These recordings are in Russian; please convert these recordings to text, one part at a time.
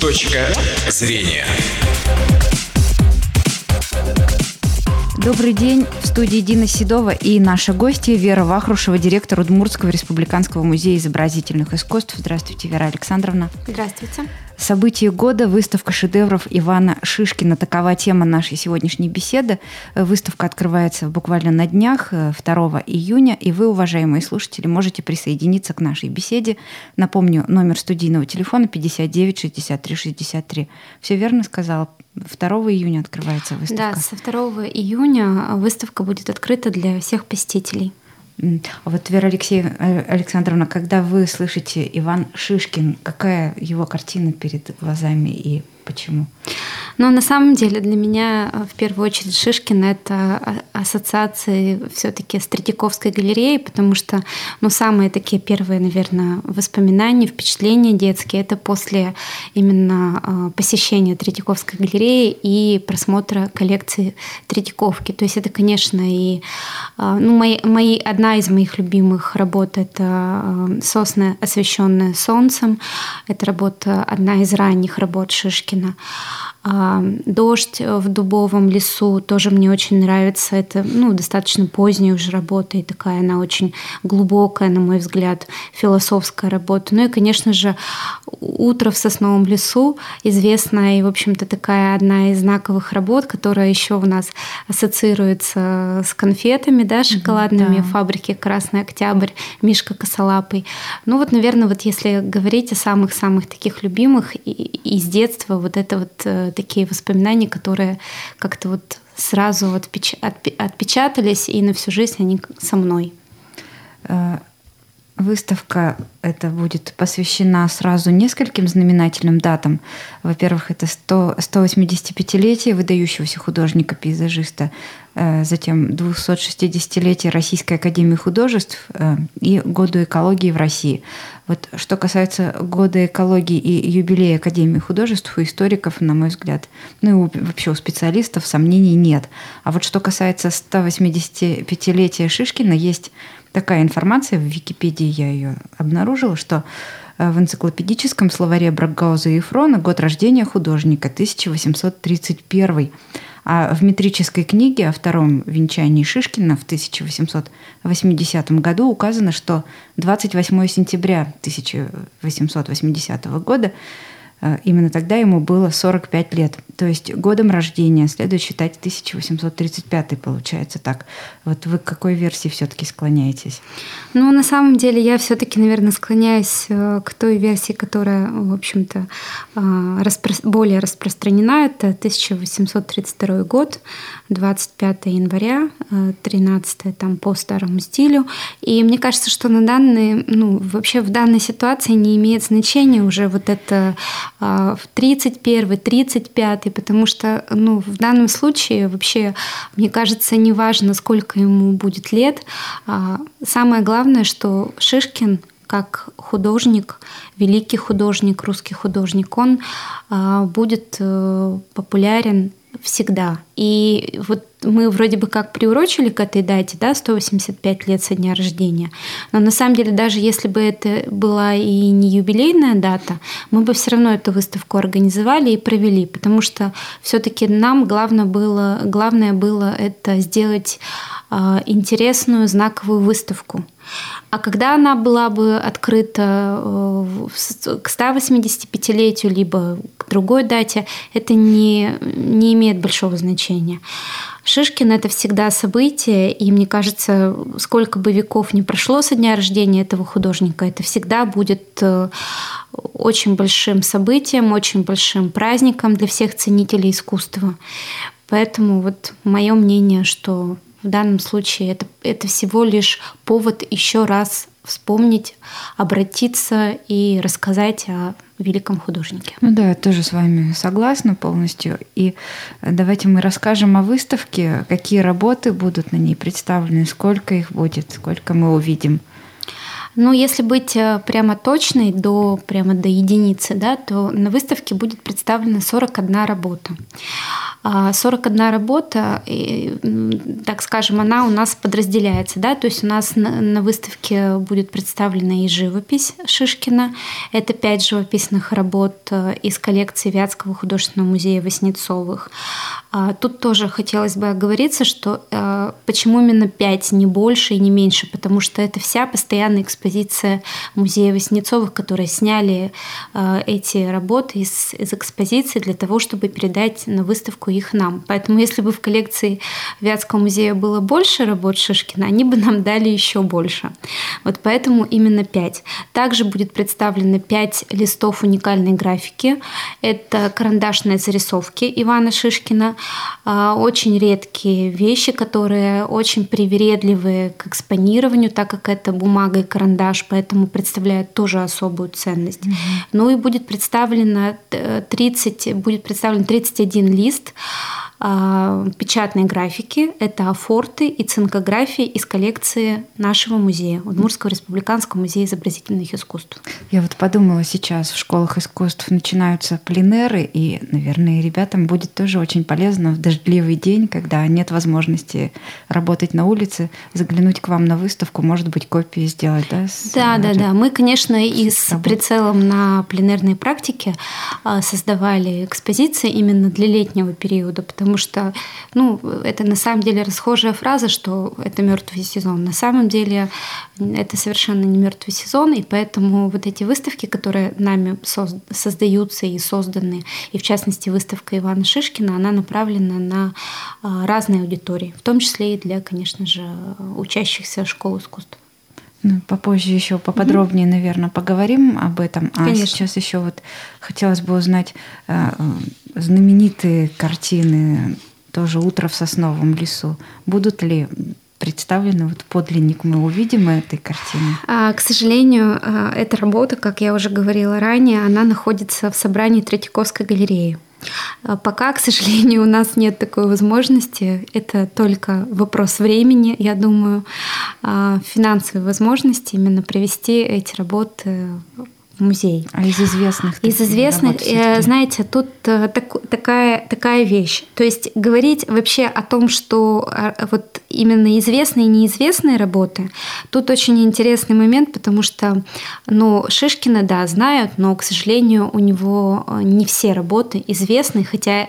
Точка зрения. Добрый день. В студии Дина Седова и наша гостья Вера Вахрушева, директор Удмуртского республиканского музея изобразительных искусств. Здравствуйте, Вера Александровна. Здравствуйте. Событие года – выставка шедевров Ивана Шишкина. Такова тема нашей сегодняшней беседы. Выставка открывается буквально на днях, 2 июня, и вы, уважаемые слушатели, можете присоединиться к нашей беседе. Напомню, номер студийного телефона 59 63 63. Все верно сказала? 2 июня открывается выставка. Да, со 2 июня выставка будет открыта для всех посетителей. А вот, Вера Алексеевна, э, Александровна, когда вы слышите Иван Шишкин, какая его картина перед глазами и почему? Но на самом деле для меня э, в первую очередь Шишкин это ассоциации все-таки с Третьяковской галереей, потому что ну, самые такие первые, наверное, воспоминания, впечатления детские это после именно э, посещения Третьяковской галереи и просмотра коллекции Третьяковки. То есть это, конечно, и э, ну, мои, мои, одна из моих любимых работ это «Сосны, освещенные солнцем». Это работа, одна из ранних работ Шишкина. А, Дождь в дубовом лесу тоже мне очень нравится. Это ну, достаточно поздняя уже работа, и такая она очень глубокая, на мой взгляд, философская работа. Ну и, конечно же, «Утро в сосновом лесу» известная и, в общем-то, такая одна из знаковых работ, которая еще у нас ассоциируется с конфетами, да, шоколадными, да. фабрики «Красный Октябрь», Мишка Косолапый. Ну вот, наверное, вот если говорить о самых-самых таких любимых из детства, вот это вот э, такие воспоминания, которые как-то вот сразу отпеч... отпечатались, и на всю жизнь они со мной. Э, выставка это будет посвящена сразу нескольким знаменательным датам. Во-первых, это 100, 185-летие выдающегося художника-пейзажиста, затем 260-летие Российской Академии Художеств э, и году экологии в России. Вот что касается года экологии и юбилея Академии художеств у историков, на мой взгляд, ну и вообще у специалистов сомнений нет. А вот что касается 185-летия Шишкина, есть такая информация, в Википедии я ее обнаружила, что э, в энциклопедическом словаре Брагауза и Фрона год рождения художника 1831. А в метрической книге о втором венчании Шишкина в 1880 году указано, что 28 сентября 1880 года именно тогда ему было 45 лет. То есть годом рождения следует считать 1835 получается так. Вот вы к какой версии все-таки склоняетесь? Ну, на самом деле я все-таки, наверное, склоняюсь э, к той версии, которая, в общем-то, э, распро- более распространена. Это 1832 год, 25 января, 13 там по старому стилю. И мне кажется, что на данный, ну, вообще в данной ситуации не имеет значения уже вот это а, в 31 35 потому что ну, в данном случае вообще, мне кажется, не важно, сколько ему будет лет. А, самое главное, что Шишкин как художник, великий художник, русский художник, он а, будет э, популярен всегда. И вот мы вроде бы как приурочили к этой дате, да, 185 лет со дня рождения. Но на самом деле, даже если бы это была и не юбилейная дата, мы бы все равно эту выставку организовали и провели, потому что все-таки нам главное было, главное было это сделать э, интересную знаковую выставку. А когда она была бы открыта э, к 185-летию, либо к другой дате, это не, не имеет большого значения. Шишкин – это всегда событие, и мне кажется, сколько бы веков ни прошло со дня рождения этого художника, это всегда будет э, очень большим событием, очень большим праздником для всех ценителей искусства. Поэтому вот мое мнение, что в данном случае это, это всего лишь повод еще раз вспомнить, обратиться и рассказать о великом художнике. Ну да, я тоже с вами согласна полностью. И давайте мы расскажем о выставке, какие работы будут на ней представлены, сколько их будет, сколько мы увидим. Ну, если быть э, прямо точной, до, прямо до единицы, да, то на выставке будет представлена 41 работа. 41 а, работа, так скажем, она у нас подразделяется. Да? То есть у нас на выставке будет представлена и живопись Шишкина. Это пять живописных работ э, из коллекции Вятского художественного музея Васнецовых. А, тут тоже хотелось бы оговориться, что э, почему именно пять, не больше и не меньше, потому что это вся постоянная экспозиция музея Васнецовых, которые сняли э, эти работы из, из экспозиции для того, чтобы передать на выставку их нам. Поэтому если бы в коллекции Вятского музея было больше работ Шишкина, они бы нам дали еще больше. Вот поэтому именно пять. Также будет представлено пять листов уникальной графики. Это карандашные зарисовки Ивана Шишкина, а, очень редкие вещи, которые очень привередливые к экспонированию, так как это бумага и карандаш, поэтому представляют тоже особую ценность. Mm-hmm. Ну и будет представлено 30, э, будет представлен 31 лист а, печатной графики. Это афорты и цинкографии из коллекции нашего музея, Удмуртского республиканского музея изобразительных искусств. Я вот подумала сейчас, в школах искусств начинаются пленеры, и, наверное, ребятам будет тоже очень полезно в дождливый день, когда нет возможности работать на улице, заглянуть к вам на выставку, может быть, копии сделать, да? С, да, да, да. Мы, конечно, и с прицелом на пленерные практики а, создавали экспозиции именно для летнего периода, потому потому что ну, это на самом деле расхожая фраза, что это мертвый сезон. На самом деле это совершенно не мертвый сезон, и поэтому вот эти выставки, которые нами создаются и созданы, и в частности выставка Ивана Шишкина, она направлена на а, разные аудитории, в том числе и для, конечно же, учащихся школ искусств. Ну, попозже еще поподробнее, mm-hmm. наверное, поговорим об этом. А Конечно. сейчас еще вот хотелось бы узнать э, знаменитые картины тоже «Утро в сосновом лесу». Будут ли представлены вот подлинник, мы увидим этой картины? А, к сожалению, а, эта работа, как я уже говорила ранее, она находится в собрании Третьяковской галереи. А, пока, к сожалению, у нас нет такой возможности. Это только вопрос времени, я думаю, а, финансовой возможности именно привести эти работы музей. А из известных? Из известных, э, знаете, тут э, так, такая, такая вещь. То есть говорить вообще о том, что а, вот именно известные и неизвестные работы, тут очень интересный момент, потому что ну, Шишкина, да, знают, но, к сожалению, у него э, не все работы известны, хотя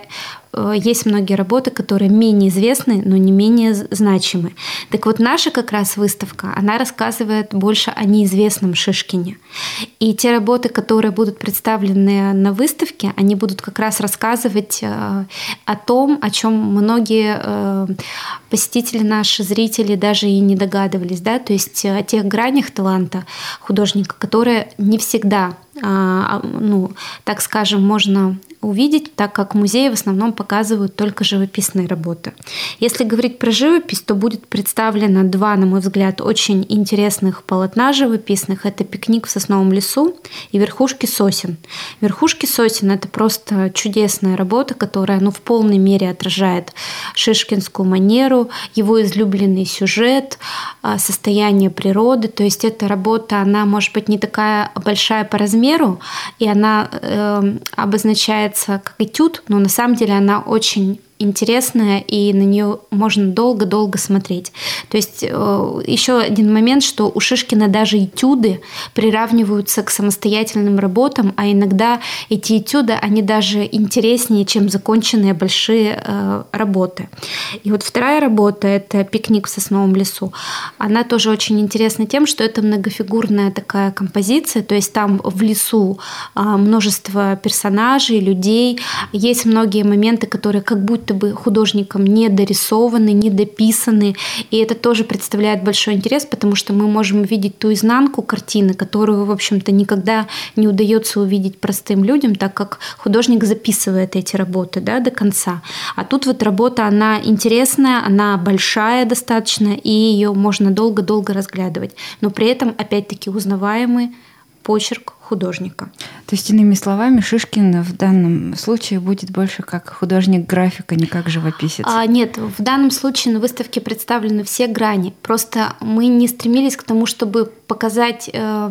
есть многие работы, которые менее известны, но не менее значимы. Так вот, наша как раз выставка, она рассказывает больше о неизвестном Шишкине. И те работы, которые будут представлены на выставке, они будут как раз рассказывать э, о том, о чем многие э, посетители, наши зрители даже и не догадывались, да, то есть о тех гранях таланта художника, которые не всегда а, а, ну, так скажем, можно увидеть, так как музеи в основном показывают только живописные работы. Если говорить про живопись, то будет представлено два, на мой взгляд, очень интересных полотна живописных. Это «Пикник в сосновом лесу» и «Верхушки сосен». «Верхушки сосен» — это просто чудесная работа, которая ну, в полной мере отражает шишкинскую манеру, его излюбленный сюжет, а, состояние природы. То есть эта работа, она может быть не такая большая по размеру, и она э, обозначается как этюд, но на самом деле она очень интересная, и на нее можно долго-долго смотреть. То есть э, еще один момент, что у Шишкина даже этюды приравниваются к самостоятельным работам, а иногда эти этюды, они даже интереснее, чем законченные большие э, работы. И вот вторая работа – это «Пикник в сосновом лесу». Она тоже очень интересна тем, что это многофигурная такая композиция, то есть там в лесу а, множество персонажей, людей, есть многие моменты, которые как будто будто бы художником не дорисованы, не дописаны. И это тоже представляет большой интерес, потому что мы можем увидеть ту изнанку картины, которую, в общем-то, никогда не удается увидеть простым людям, так как художник записывает эти работы да, до конца. А тут вот работа, она интересная, она большая достаточно, и ее можно долго-долго разглядывать. Но при этом, опять-таки, узнаваемый почерк художника. То есть, иными словами, Шишкин в данном случае будет больше как художник-график, а не как живописец? А, нет, в данном случае на выставке представлены все грани. Просто мы не стремились к тому, чтобы показать э,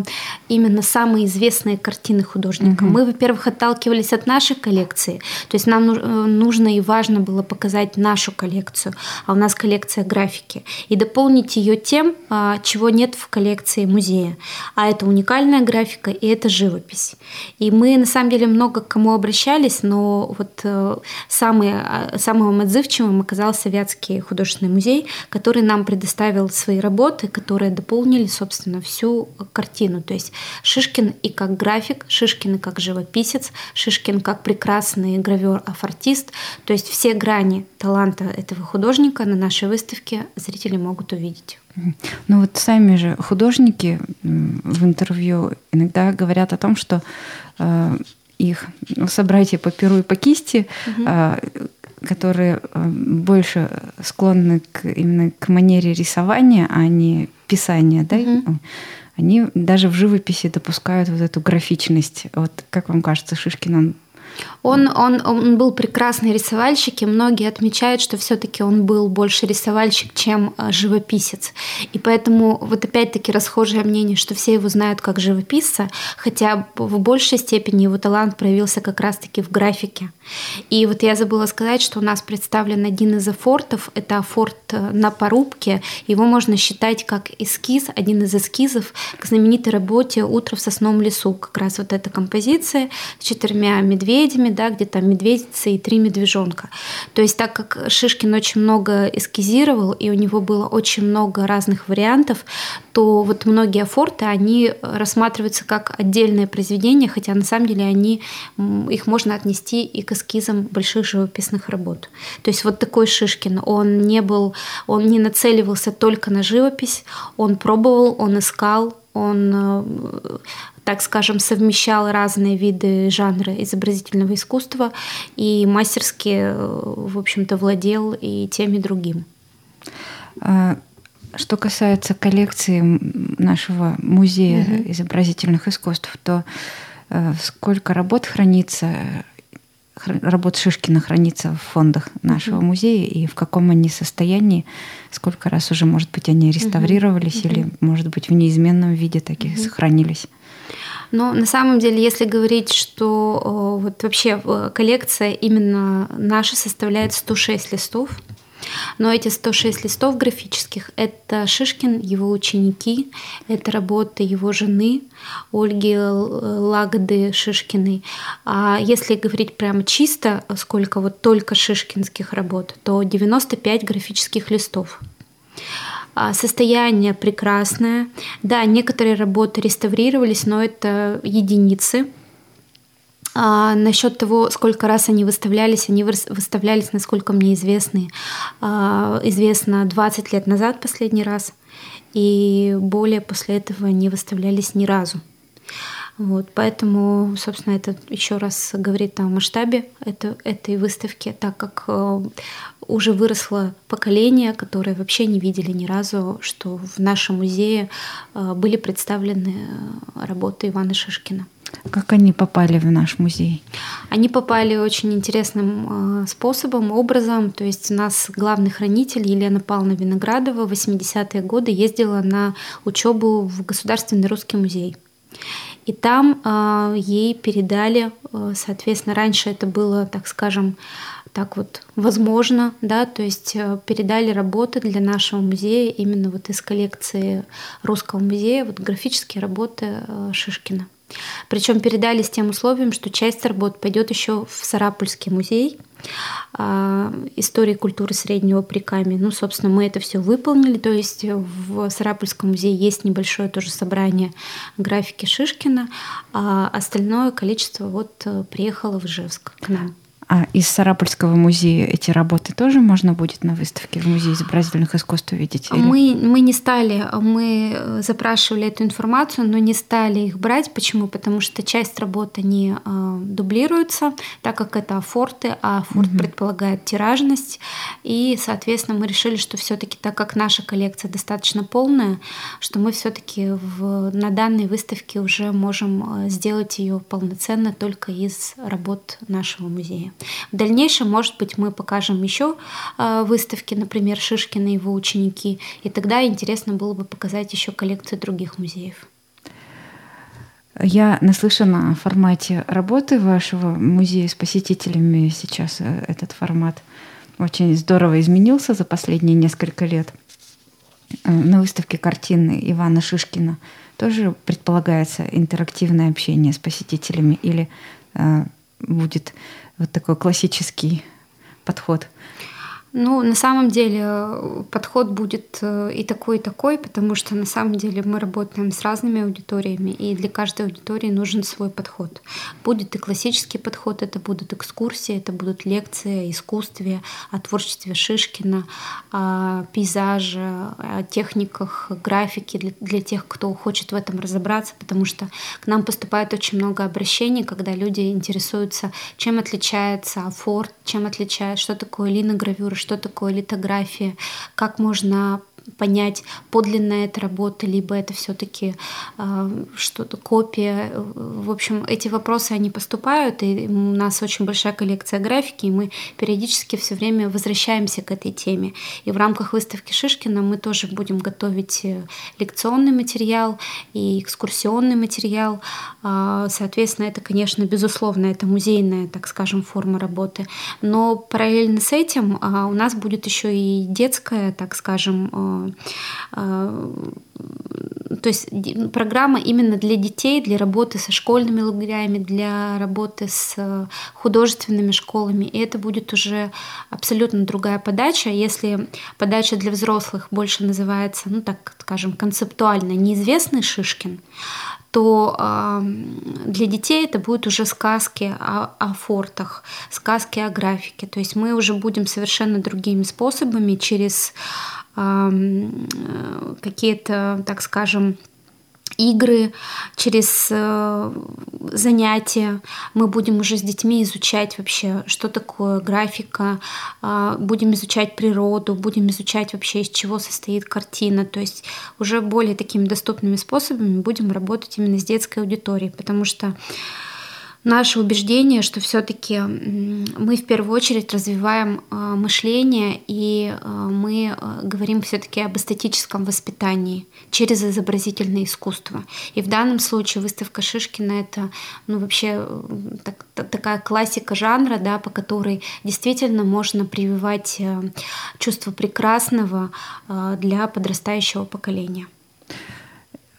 именно самые известные картины художника. Угу. Мы, во-первых, отталкивались от нашей коллекции, то есть нам э, нужно и важно было показать нашу коллекцию, а у нас коллекция графики, и дополнить ее тем, э, чего нет в коллекции музея. А это уникальная графика и это живопись. И мы на самом деле много к кому обращались, но вот э, самый, э, самым отзывчивым оказался Вятский художественный музей, который нам предоставил свои работы, которые дополнили, собственно, всю картину. То есть Шишкин и как график, Шишкин и как живописец, Шишкин как прекрасный гравер-афортист. То есть все грани таланта этого художника на нашей выставке зрители могут увидеть. Ну вот сами же художники в интервью иногда говорят о том, что э, их собратья по перу и по кисти, угу. э, которые больше склонны к, именно к манере рисования, а не писания, да, угу. они даже в живописи допускают вот эту графичность. Вот как вам кажется, Шишкин он он, он, он был прекрасный рисовальщик, и многие отмечают, что все-таки он был больше рисовальщик, чем э, живописец. И поэтому вот опять-таки расхожее мнение, что все его знают как живописца, хотя в большей степени его талант проявился как раз-таки в графике. И вот я забыла сказать, что у нас представлен один из афортов, это афорт э, на порубке. Его можно считать как эскиз, один из эскизов к знаменитой работе «Утро в сосном лесу». Как раз вот эта композиция с четырьмя медведями, да, где там медведица и три медвежонка. То есть так как Шишкин очень много эскизировал, и у него было очень много разных вариантов, то вот многие афорты, они рассматриваются как отдельные произведения, хотя на самом деле они, их можно отнести и к эскизам больших живописных работ. То есть вот такой Шишкин, он не был, он не нацеливался только на живопись, он пробовал, он искал, он э, так скажем, совмещал разные виды жанра изобразительного искусства и мастерски, э, в общем-то, владел и тем, и другим. А, что касается коллекции нашего музея угу. изобразительных искусств, то э, сколько работ хранится, работ Шишкина хранится в фондах нашего угу. музея и в каком они состоянии, сколько раз уже, может быть, они реставрировались угу. или, может быть, в неизменном виде такие угу. сохранились? Но на самом деле, если говорить, что вот вообще коллекция именно наша составляет 106 листов, но эти 106 листов графических – это Шишкин, его ученики, это работы его жены Ольги Лагоды Шишкиной. А если говорить прямо чисто, сколько вот только шишкинских работ, то 95 графических листов. А, состояние прекрасное. Да, некоторые работы реставрировались, но это единицы. А, насчет того, сколько раз они выставлялись, они выставлялись, насколько мне известны, а, известно 20 лет назад последний раз, и более после этого не выставлялись ни разу. Вот, поэтому, собственно, это еще раз говорит о масштабе это, этой выставки, так как э, уже выросло поколение, которое вообще не видели ни разу, что в нашем музее э, были представлены э, работы Ивана Шишкина. Как они попали в наш музей? Они попали очень интересным способом, образом. То есть у нас главный хранитель Елена Павловна Виноградова в 80-е годы ездила на учебу в Государственный русский музей. И там э, ей передали, э, соответственно, раньше это было, так скажем, так вот возможно, да, то есть э, передали работы для нашего музея именно вот из коллекции Русского музея, вот графические работы э, Шишкина. Причем передали с тем условием, что часть работ пойдет еще в Сарапульский музей а, истории культуры Среднего Прикамья. Ну, собственно, мы это все выполнили. То есть в Сарапульском музее есть небольшое тоже собрание графики Шишкина, а остальное количество вот приехало в Ижевск к нам. А из Сарапульского музея эти работы тоже можно будет на выставке в Музее изобразительных искусств увидеть? Или? Мы, мы не стали, мы э, запрашивали эту информацию, но не стали их брать. Почему? Потому что часть работы не э, дублируется, так как это афорты, а афорт угу. предполагает тиражность. И, соответственно, мы решили, что все-таки, так как наша коллекция достаточно полная, что мы все-таки на данной выставке уже можем э, сделать ее полноценно только из работ нашего музея. В дальнейшем, может быть, мы покажем еще а, выставки, например, Шишкина и его ученики, и тогда интересно было бы показать еще коллекцию других музеев. Я наслышана о формате работы вашего музея с посетителями. Сейчас э, этот формат очень здорово изменился за последние несколько лет. Э, на выставке картины Ивана Шишкина тоже предполагается интерактивное общение с посетителями или э, будет вот такой классический подход. Ну, на самом деле э, подход будет э, и такой, и такой, потому что на самом деле мы работаем с разными аудиториями, и для каждой аудитории нужен свой подход. Будет и классический подход, это будут экскурсии, это будут лекции о искусстве, о творчестве Шишкина, о пейзаже, о техниках графики для, для тех, кто хочет в этом разобраться, потому что к нам поступает очень много обращений, когда люди интересуются, чем отличается афорт, чем отличается, что такое линогравюра, что такое литография, как можно понять, подлинная это работа, либо это все-таки э, что-то копия. В общем, эти вопросы, они поступают, и у нас очень большая коллекция графики, и мы периодически все время возвращаемся к этой теме. И в рамках выставки Шишкина мы тоже будем готовить э, лекционный материал и экскурсионный материал. Э, соответственно, это, конечно, безусловно, это музейная, так скажем, форма работы. Но параллельно с этим э, у нас будет еще и детская, так скажем, Э, то есть программа именно для детей, для работы со школьными лагерями, для работы с э, художественными школами. И это будет уже абсолютно другая подача. Если подача для взрослых больше называется, ну так скажем, концептуально неизвестный Шишкин, то э, для детей это будут уже сказки о, о фортах, сказки о графике. То есть мы уже будем совершенно другими способами через какие-то, так скажем, игры, через э, занятия. Мы будем уже с детьми изучать вообще, что такое графика, э, будем изучать природу, будем изучать вообще, из чего состоит картина. То есть уже более такими доступными способами будем работать именно с детской аудиторией, потому что наше убеждение, что все-таки мы в первую очередь развиваем а, мышление, и а, мы а, говорим все-таки об эстетическом воспитании через изобразительное искусство. И в данном случае выставка Шишкина это ну, вообще так, такая классика жанра, да, по которой действительно можно прививать чувство прекрасного для подрастающего поколения.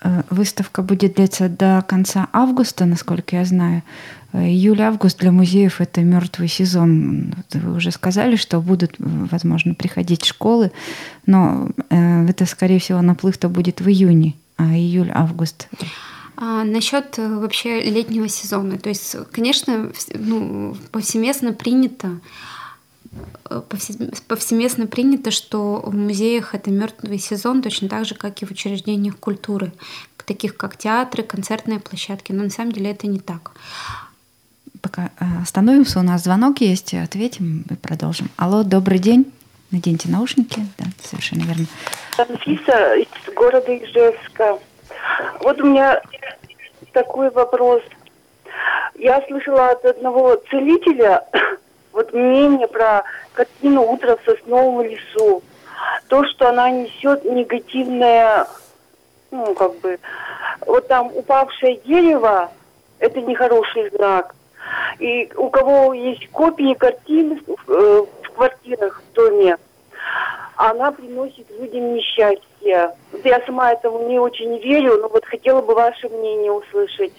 Э, выставка будет длиться до конца августа, насколько я знаю. Э, июль-август для музеев это мертвый сезон. Вы уже сказали, что будут, возможно, приходить школы, но э, это, скорее всего, наплыв-то будет в июне, а июль-август. А насчет вообще летнего сезона, то есть, конечно, ну, повсеместно принято повсеместно принято, что в музеях это мертвый сезон, точно так же, как и в учреждениях культуры, таких как театры, концертные площадки. Но на самом деле это не так. Пока э, остановимся, у нас звонок есть, ответим и продолжим. Алло, добрый день. Наденьте наушники. Да, совершенно верно. Анфиса из города Ижевска. Вот у меня такой вопрос. Я слышала от одного целителя, вот мнение про картину «Утро в сосновом лесу». То, что она несет негативное, ну, как бы, вот там упавшее дерево, это нехороший знак. И у кого есть копии картин в, э, в квартирах, в доме, она приносит людям несчастье. Я сама этому не очень верю, но вот хотела бы ваше мнение услышать.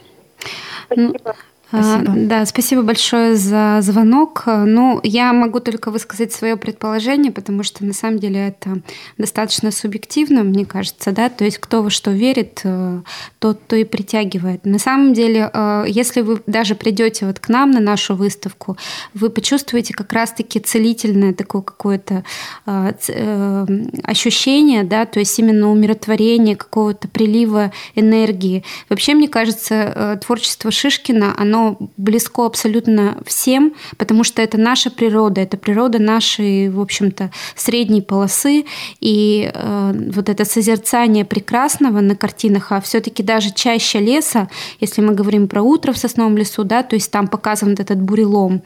Спасибо. Спасибо. Да, спасибо большое за звонок. Ну, я могу только высказать свое предположение, потому что на самом деле это достаточно субъективно, мне кажется, да, то есть кто во что верит, э, тот то и притягивает. На самом деле, э, если вы даже придете вот к нам на нашу выставку, вы почувствуете как раз-таки целительное такое какое-то э, ощущение, да, то есть именно умиротворение какого-то прилива энергии. Вообще, мне кажется, творчество Шишкина, оно оно близко абсолютно всем, потому что это наша природа, это природа нашей, в общем-то, средней полосы. И э, вот это созерцание прекрасного на картинах, а все-таки даже чаще леса, если мы говорим про утро в сосновом лесу, да, то есть там показан этот бурелом,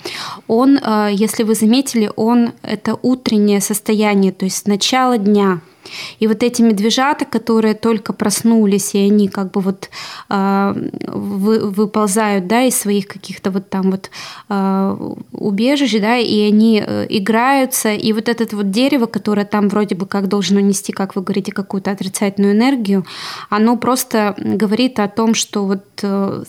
он, э, если вы заметили, он это утреннее состояние, то есть с начала дня – и вот эти медвежата, которые только проснулись, и они как бы вот э, вы, выползают, да, из своих каких-то вот там вот э, убежищ, да, и они э, играются, и вот это вот дерево, которое там вроде бы как должно нести, как вы говорите, какую-то отрицательную энергию, оно просто говорит о том, что вот э,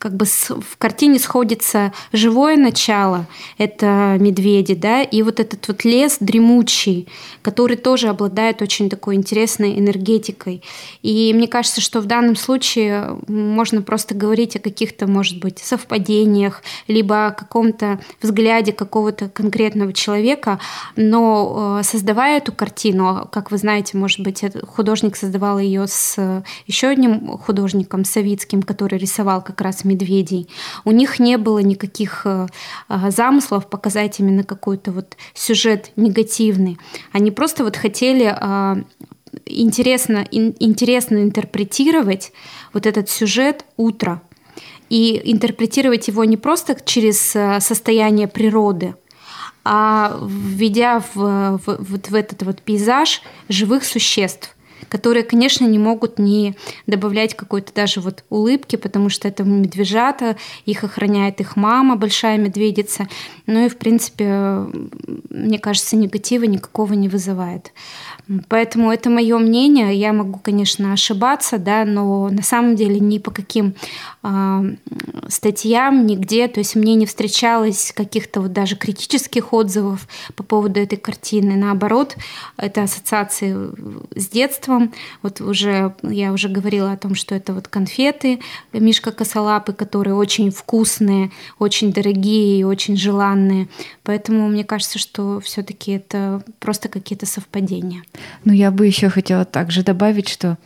как бы в картине сходится живое начало, это медведи, да, и вот этот вот лес дремучий, который тоже обладает очень такой интересной энергетикой. И мне кажется, что в данном случае можно просто говорить о каких-то, может быть, совпадениях, либо о каком-то взгляде какого-то конкретного человека, но э, создавая эту картину, как вы знаете, может быть, художник создавал ее с еще одним художником, Савицким, который рисовал как раз медведей. У них не было никаких э, э, замыслов показать именно какой-то вот сюжет негативный. Они просто вот хотели э, интересно, интересно интерпретировать вот этот сюжет утра и интерпретировать его не просто через состояние природы, а введя в, в, вот в этот вот пейзаж живых существ которые, конечно, не могут не добавлять какой-то даже вот улыбки, потому что это медвежата, их охраняет их мама, большая медведица. Ну и, в принципе, мне кажется, негатива никакого не вызывает. Поэтому это мое мнение. Я могу, конечно, ошибаться, да, но на самом деле ни по каким э, статьям, нигде, то есть мне не встречалось каких-то вот даже критических отзывов по поводу этой картины. Наоборот, это ассоциации с детством. Вот уже я уже говорила о том, что это вот конфеты Мишка Косолапы, которые очень вкусные, очень дорогие и очень желанные. Поэтому мне кажется, что все-таки это просто какие-то совпадения. Ну, я бы еще хотела также добавить, что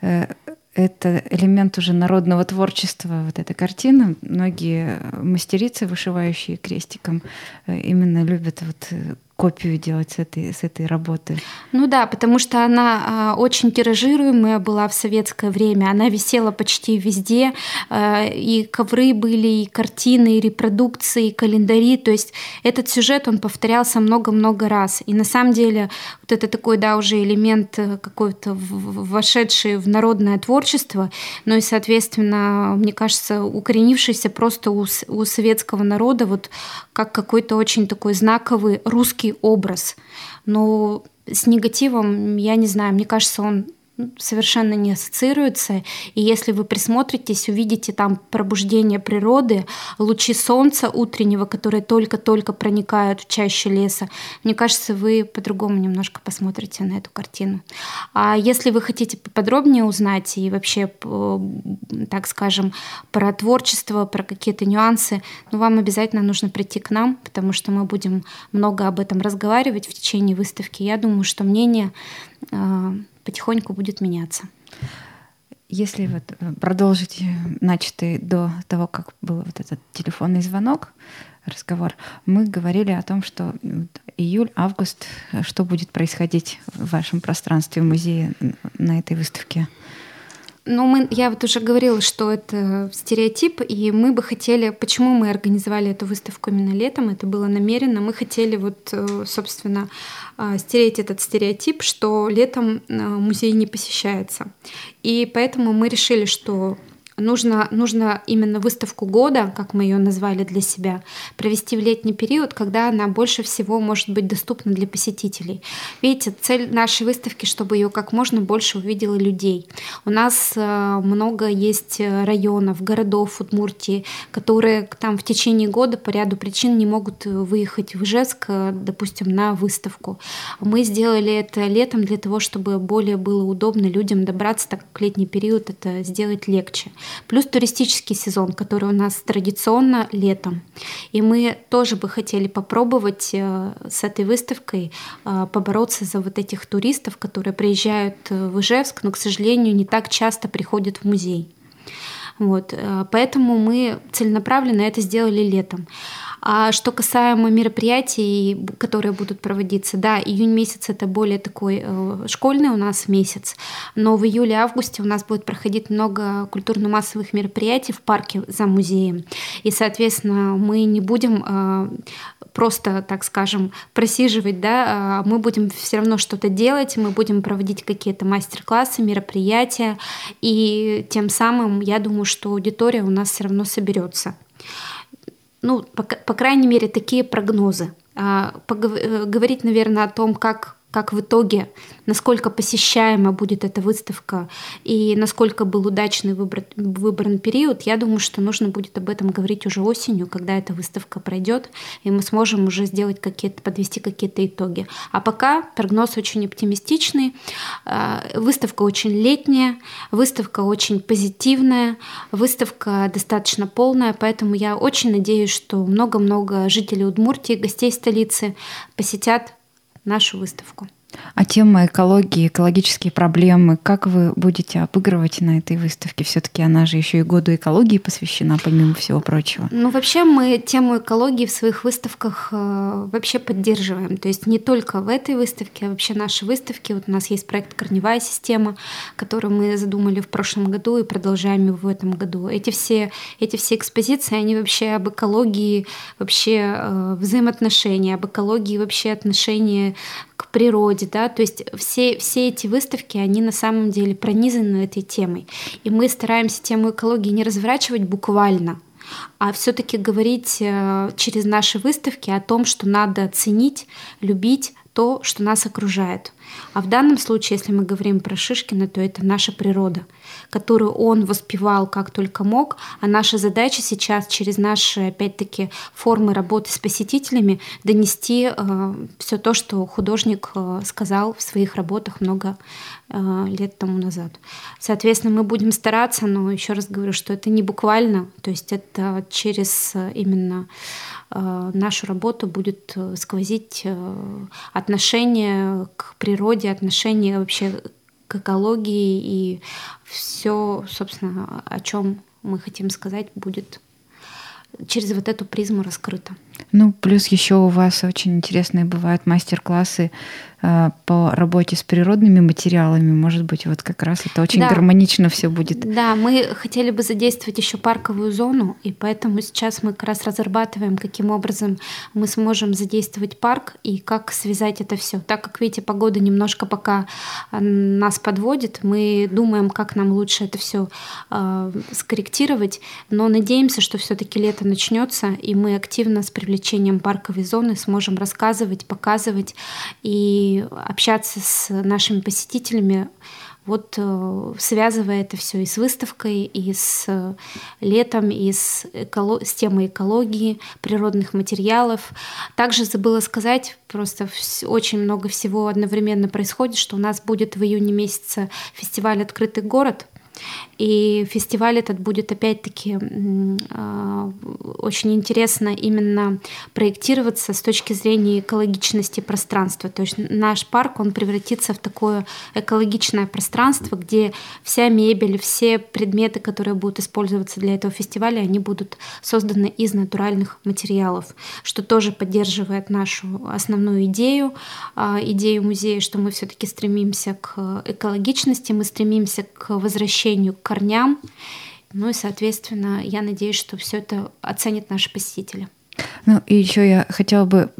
э, это элемент уже народного творчества, вот эта картина. Многие мастерицы, вышивающие крестиком, э, именно любят вот э, копию делать с этой, с этой работы. Ну да, потому что она а, очень тиражируемая была в советское время. Она висела почти везде. А, и ковры были, и картины, и репродукции, и календари. То есть этот сюжет, он повторялся много-много раз. И на самом деле вот это такой, да, уже элемент э, какой-то вошедший в народное творчество, но и, соответственно, мне кажется, укоренившийся просто у, у советского народа вот как какой-то очень такой знаковый русский яркий образ. Но с негативом, я не знаю, мне кажется, он совершенно не ассоциируется. И если вы присмотритесь, увидите там пробуждение природы, лучи солнца утреннего, которые только-только проникают в чаще леса, мне кажется, вы по-другому немножко посмотрите на эту картину. А если вы хотите поподробнее узнать и вообще, так скажем, про творчество, про какие-то нюансы, ну, вам обязательно нужно прийти к нам, потому что мы будем много об этом разговаривать в течение выставки. Я думаю, что мнение а, потихоньку будет меняться. Если вот э, продолжить начатый до того, как был вот этот телефонный звонок, разговор, мы говорили о том, что июль, август, что будет происходить в вашем пространстве в музее на этой выставке? Ну, мы, я вот уже говорила, что это стереотип, и мы бы хотели, почему мы организовали эту выставку именно летом, это было намеренно, мы хотели вот, э, собственно, а, стереть этот стереотип, что летом э, музей не посещается. И поэтому мы решили, что нужно, нужно именно выставку года, как мы ее назвали для себя, провести в летний период, когда она больше всего может быть доступна для посетителей. Видите, цель нашей выставки, чтобы ее как можно больше увидело людей. У нас э, много есть районов, городов Удмуртии, которые там в течение года по ряду причин не могут выехать в Ижевск, э, допустим, на выставку. Мы сделали это летом для того, чтобы более было удобно людям добраться, так как летний период это сделать легче. Плюс туристический сезон, который у нас традиционно летом. И мы тоже бы хотели попробовать э, с этой выставкой э, побороться за вот этих туристов, которые приезжают э, в Ижевск, но, к сожалению, не так часто приходят в музей. Вот, поэтому мы целенаправленно это сделали летом. А что касаемо мероприятий, которые будут проводиться, да, июнь месяц это более такой э, школьный у нас месяц, но в июле-августе у нас будет проходить много культурно-массовых мероприятий в парке за музеем. И, соответственно, мы не будем э, просто, так скажем, просиживать, да, а мы будем все равно что-то делать, мы будем проводить какие-то мастер-классы, мероприятия, и тем самым я думаю, что аудитория у нас все равно соберется ну, по, по крайней мере, такие прогнозы. А, э, говорить, наверное, о том, как как в итоге, насколько посещаема будет эта выставка и насколько был удачный выбор, выбран период, я думаю, что нужно будет об этом говорить уже осенью, когда эта выставка пройдет, и мы сможем уже сделать какие-то, подвести какие-то итоги. А пока прогноз очень оптимистичный, а, выставка очень летняя, выставка очень позитивная, выставка достаточно полная, поэтому я очень надеюсь, что много-много жителей Удмуртии, гостей столицы посетят нашу выставку. А тема экологии, экологические проблемы, как вы будете обыгрывать на этой выставке? Все-таки она же еще и году экологии посвящена, помимо всего прочего. Ну, вообще мы тему экологии в своих выставках э, вообще поддерживаем. То есть не только в этой выставке, а вообще наши выставки. Вот у нас есть проект «Корневая система», который мы задумали в прошлом году и продолжаем его в этом году. Эти все, эти все экспозиции, они вообще об экологии, вообще э, взаимоотношения, об экологии вообще отношения к природе, да, то есть все, все эти выставки, они на самом деле пронизаны этой темой. И мы стараемся тему экологии не разворачивать буквально, а все-таки говорить э, через наши выставки о том, что надо ценить, любить то, что нас окружает. А в данном случае, если мы говорим про Шишкина, то это наша природа, которую он воспевал как только мог, а наша задача сейчас через наши, опять-таки, формы работы с посетителями донести э, все то, что художник э, сказал в своих работах много э, лет тому назад. Соответственно, мы будем стараться, но еще раз говорю, что это не буквально, то есть это через э, именно э, нашу работу будет э, сквозить отношение к природе, отношение вообще к экологии и все, собственно, о чем мы хотим сказать, будет через вот эту призму раскрыто. Ну, плюс еще у вас очень интересные бывают мастер-классы по работе с природными материалами. Может быть, вот как раз это очень да. гармонично все будет. Да, мы хотели бы задействовать еще парковую зону, и поэтому сейчас мы как раз разрабатываем, каким образом мы сможем задействовать парк и как связать это все. Так как, видите, погода немножко пока э, нас подводит, мы думаем, как нам лучше это все э, скорректировать, но надеемся, что все-таки лето начнется, и мы активно с привлечением парковой зоны сможем рассказывать, показывать и общаться с нашими посетителями, вот э, связывая это все и с выставкой, и с летом, и с, эколо... с темой экологии, природных материалов. Также забыла сказать, просто очень много всего одновременно происходит, что у нас будет в июне месяце фестиваль «Открытый город», и фестиваль этот будет опять-таки а, очень интересно именно проектироваться с точки зрения экологичности пространства. То есть наш парк, он превратится в такое экологичное пространство, где вся мебель, все предметы, которые будут использоваться для этого фестиваля, они будут созданы из натуральных материалов, что тоже поддерживает нашу основную идею, а, идею музея, что мы все-таки стремимся к экологичности, мы стремимся к возвращению к корням. Ну и, соответственно, я надеюсь, что все это оценят наши посетители. Ну и еще я хотела бы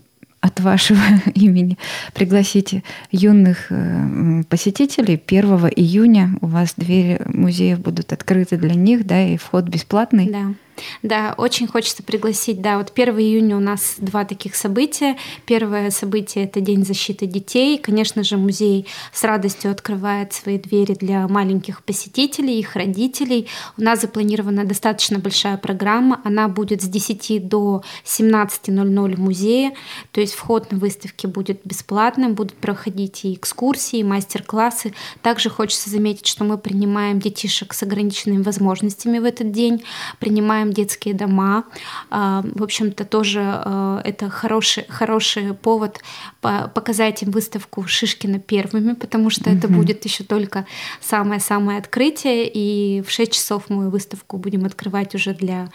от вашего имени пригласить юных э, посетителей. 1 июня у вас двери музеев будут открыты для них, да, и вход бесплатный. Да. Да, очень хочется пригласить. Да, вот 1 июня у нас два таких события. Первое событие – это День защиты детей. Конечно же, музей с радостью открывает свои двери для маленьких посетителей, их родителей. У нас запланирована достаточно большая программа. Она будет с 10 до 17.00 в музее. То есть вход на выставки будет бесплатным, будут проходить и экскурсии, и мастер-классы. Также хочется заметить, что мы принимаем детишек с ограниченными возможностями в этот день, принимаем открываем детские дома. А, в общем-то, тоже а, это хороший, хороший повод показать им выставку Шишкина первыми, потому что это будет еще только самое-самое открытие, и в 6 часов мы выставку будем открывать уже для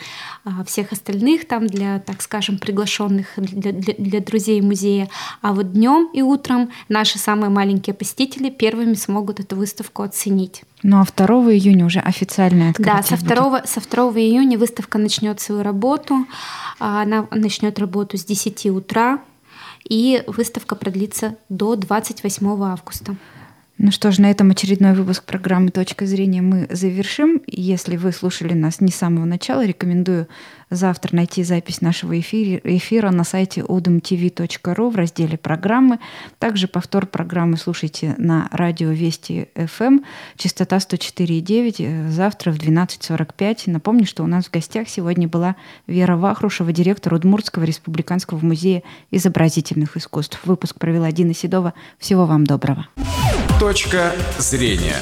а, всех остальных, там для, так скажем, приглашенных для, для, для друзей музея. А вот днем и утром наши самые маленькие посетители первыми смогут эту выставку оценить. Ну а 2 июня уже официальное открытие. Да, со 2, будет. со 2 июня выставка начнет свою работу. А, она начнет работу с 10 утра, и выставка продлится до 28 августа. Ну что ж, на этом очередной выпуск программы «Точка зрения» мы завершим. Если вы слушали нас не с самого начала, рекомендую завтра найти запись нашего эфира, эфира на сайте udmtv.ru в разделе «Программы». Также повтор программы слушайте на радио Вести ФМ, эм, частота 104,9, э, завтра в 12.45. Напомню, что у нас в гостях сегодня была Вера Вахрушева, директор Удмуртского республиканского музея изобразительных искусств. Выпуск провела Дина Седова. Всего вам доброго. Точка зрения.